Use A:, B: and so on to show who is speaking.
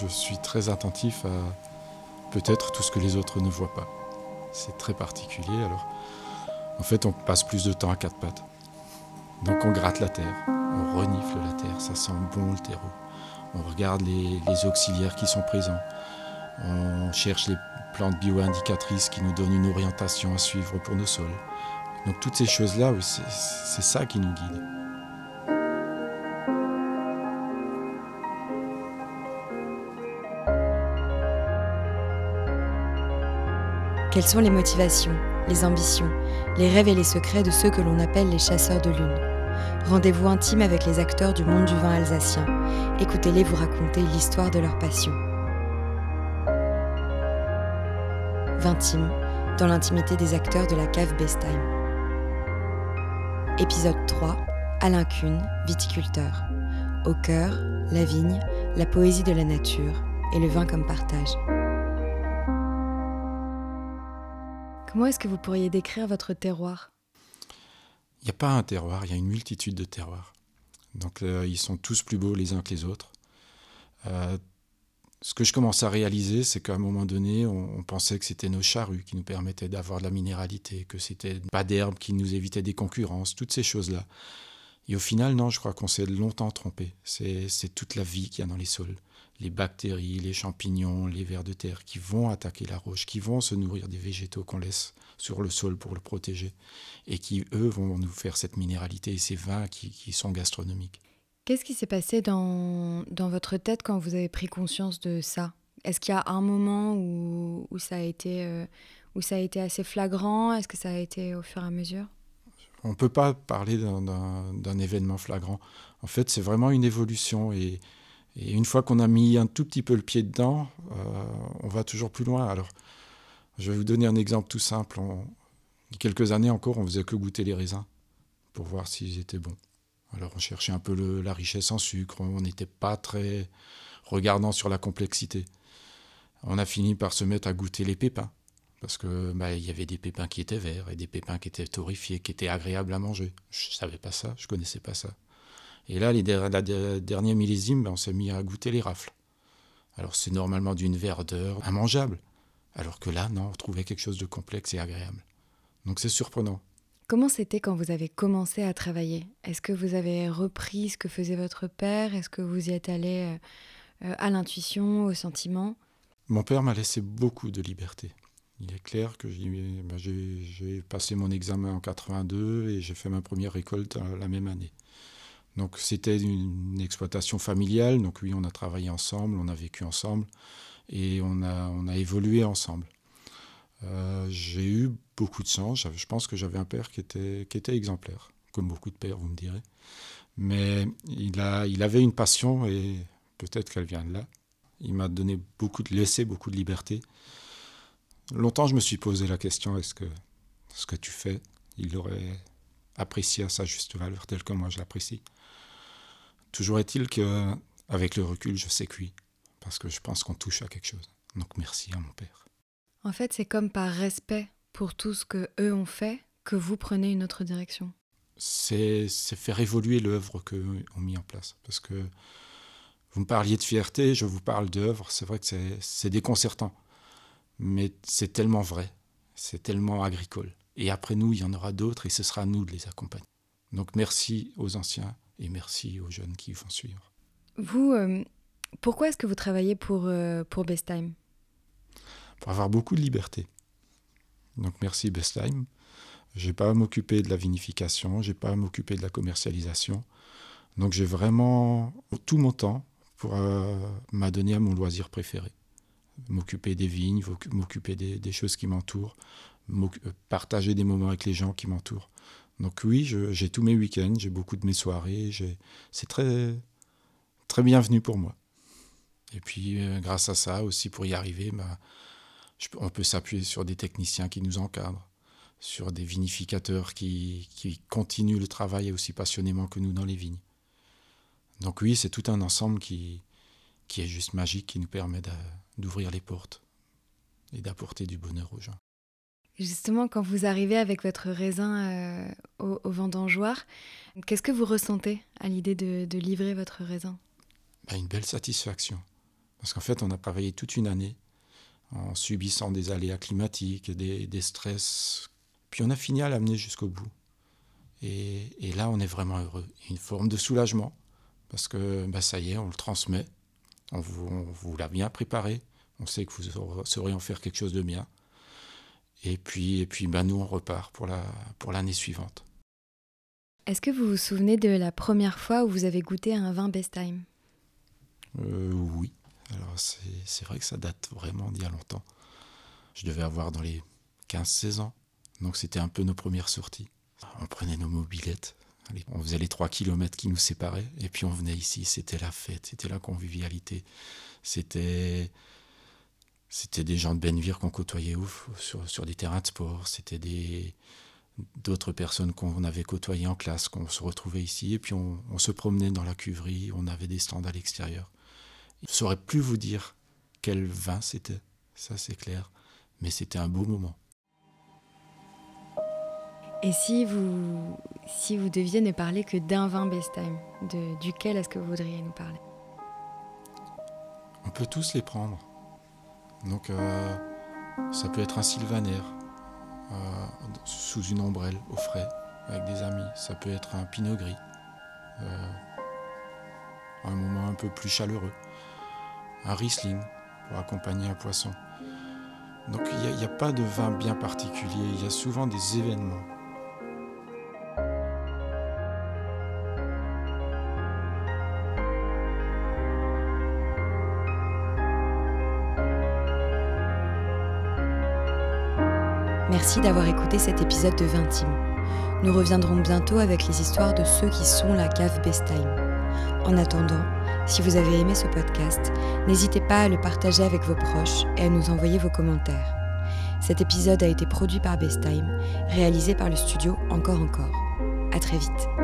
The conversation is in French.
A: Je suis très attentif à peut-être tout ce que les autres ne voient pas. C'est très particulier. Alors, en fait, on passe plus de temps à quatre pattes. Donc on gratte la terre, on renifle la terre, ça sent bon le terreau. On regarde les, les auxiliaires qui sont présents. On cherche les plantes bio-indicatrices qui nous donnent une orientation à suivre pour nos sols. Donc toutes ces choses-là, c'est ça qui nous guide.
B: Quelles sont les motivations, les ambitions, les rêves et les secrets de ceux que l'on appelle les chasseurs de lune? Rendez-vous intime avec les acteurs du monde du vin alsacien. Écoutez-les vous raconter l'histoire de leur passion. Vintime, dans l'intimité des acteurs de la cave Bestheim. Épisode 3, Alain Kuhn, viticulteur. Au cœur, la vigne, la poésie de la nature et le vin comme partage. Comment est-ce que vous pourriez décrire votre terroir?
A: Il n'y a pas un terroir, il y a une multitude de terroirs. Donc euh, ils sont tous plus beaux les uns que les autres. Euh, ce que je commence à réaliser, c'est qu'à un moment donné, on, pensait que c'était nos charrues qui nous permettaient d'avoir de la minéralité, que c'était pas d'herbe qui nous évitait des concurrences, toutes ces choses-là. Et au final, non, je crois qu'on s'est longtemps trompé. C'est c'est toute la vie qu'il y a dans les sols. Les bactéries, les champignons, les vers de terre qui vont attaquer la roche, qui vont se nourrir des végétaux qu'on laisse sur le sol pour le protéger, et qui, eux, vont nous faire cette minéralité et ces vins qui, qui sont gastronomiques.
B: Qu'est-ce qui s'est passé dans, dans votre tête quand vous avez pris conscience de ça? Est-ce qu'il y a un moment où, où, ça a été, euh, où ça a été assez flagrant? Est-ce que ça a été au fur et à mesure?
A: On ne peut pas parler d'un événement flagrant. En fait, c'est vraiment une évolution. Et, et une fois qu'on a mis un tout petit peu le pied dedans, euh, on va toujours plus loin. Alors, je vais vous donner un exemple tout simple. Il y a quelques années encore, on faisait que goûter les raisins pour voir s'ils étaient bons. Alors, on cherchait un peu la richesse en sucre. On n'était pas très regardant sur la complexité. On a fini par se mettre à goûter les pépins. Parce que bah, il y avait des pépins qui étaient verts et des pépins qui étaient torréfiés, qui étaient agréables à manger. Je savais pas ça, je connaissais pas ça. Et là, les der- la der- dernière millésime, ben, on s'est mis à goûter les rafles. Alors c'est normalement d'une verdeur immangeable. Alors que là, non, on trouvait quelque chose de complexe et agréable. Donc c'est surprenant.
B: Comment c'était quand vous avez commencé à travailler? Est-ce que vous avez repris ce que faisait votre père? Est-ce que vous y êtes allé euh, euh, à l'intuition, au sentiment?
A: Mon père m'a laissé beaucoup de liberté. Il est clair que j'ai ben, passé mon examen en 82 et j'ai fait ma première récolte euh, la même année. Donc c'était une exploitation familiale, donc oui, on a travaillé ensemble, on a vécu ensemble et on a, on a évolué ensemble. Euh, j'ai eu beaucoup de chance, je pense que j'avais un père qui était, qui était exemplaire, comme beaucoup de pères, vous me direz. Mais il, a, il avait une passion et peut-être qu'elle vient de là. Il m'a donné beaucoup de, laissé beaucoup de liberté. Longtemps, je me suis posé la question est-ce que ce que tu fais, il l'aurait apprécié à sa juste valeur, tel que moi je l'apprécie Toujours est-il que, avec le recul, je sais que oui, parce que je pense qu'on touche à quelque chose. Donc merci à mon père.
B: En fait, c'est comme par respect pour tout ce que eux ont fait que vous prenez une autre direction.
A: C'est c'est faire évoluer l'œuvre qu'eux ont mis en place. Parce que vous me parliez de fierté, je vous parle d'œuvre, c'est vrai que c'est déconcertant. Mais c'est tellement vrai, c'est tellement agricole. Et après nous, il y en aura d'autres et ce sera à nous de les accompagner. Donc merci aux anciens et merci aux jeunes qui vont suivre.
B: Vous, euh, pourquoi est-ce que vous travaillez pour, euh, pour Bestheim
A: Pour avoir beaucoup de liberté. Donc merci Bestheim. J'ai pas à m'occuper de la vinification, j'ai pas à m'occuper de la commercialisation. Donc j'ai vraiment tout mon temps pour euh, m'adonner à mon loisir préféré. M'occuper des vignes, m'oc- m'occuper des, des choses qui m'entourent, partager des moments avec les gens qui m'entourent. Donc oui, j'ai tous mes week-ends, j'ai beaucoup de mes soirées, c'est très, très bienvenu pour moi. Et puis euh, grâce à ça aussi, pour y arriver, bah, on peut s'appuyer sur des techniciens qui nous encadrent, sur des vinificateurs qui, qui continuent le travail aussi passionnément que nous dans les vignes. Donc oui, c'est tout un ensemble qui, qui est juste magique, qui nous permet d'ouvrir les portes et d'apporter du bonheur aux gens.
B: Justement, quand vous arrivez avec votre raisin euh, au, vendangeoir, qu'est-ce que vous ressentez à l'idée de, livrer votre raisin?
A: Bah, une belle satisfaction. Parce qu'en fait, on a travaillé toute une année en subissant des aléas climatiques, des, des stress. Puis on a fini à l'amener jusqu'au bout. Et, et, là, on est vraiment heureux. Une forme de soulagement, parce que bah, ça y est, on le transmet. On vous, vous l'a bien préparé. On sait que vous saurez en faire quelque chose de bien. Et puis, et puis bah, nous, on repart pour l'année la, pour suivante.
B: Est-ce que vous vous souvenez de la première fois où vous avez goûté un vin Best Time?
A: Euh, Oui. Alors, c'est vrai que ça date vraiment d'il y a longtemps. Je devais avoir dans les 15-16 ans. Donc, c'était un peu nos premières sorties. On prenait nos mobilettes. On faisait les 3 km qui nous séparaient. Et puis, on venait ici. C'était la fête. C'était la convivialité. C'était c'était des gens de Benvir qu'on côtoyait ouf, sur, sur, des terrains de sport. C'était des d'autres personnes qu'on avait côtoyées en classe, qu'on se retrouvait ici. Et puis on, on, se promenait dans la cuverie, on avait des stands à l'extérieur. Je ne saurais plus vous dire quel vin c'était, ça c'est clair. Mais c'était un beau moment.
B: Et si vous, si vous deviez ne parler que d'un vin Bestheim, de, duquel est-ce que vous voudriez nous parler?
A: On peut tous les prendre. Donc euh, ça peut être un sylvaner euh, sous une ombrelle au frais avec des amis. Ça peut être un pinot gris. Euh, un moment un peu plus chaleureux. Un riesling pour accompagner un poisson. Donc il n'y a, pas de vin bien particulier, il y a souvent des événements
B: Merci d'avoir écouté cet épisode de Vintime. Nous reviendrons bientôt avec les histoires de ceux qui sont la cave Best Time. En attendant, si vous avez aimé ce podcast, n'hésitez pas à le partager avec vos proches et à nous envoyer vos commentaires. Cet épisode a été produit par Best Time, réalisé par le studio Encore Encore. À très vite.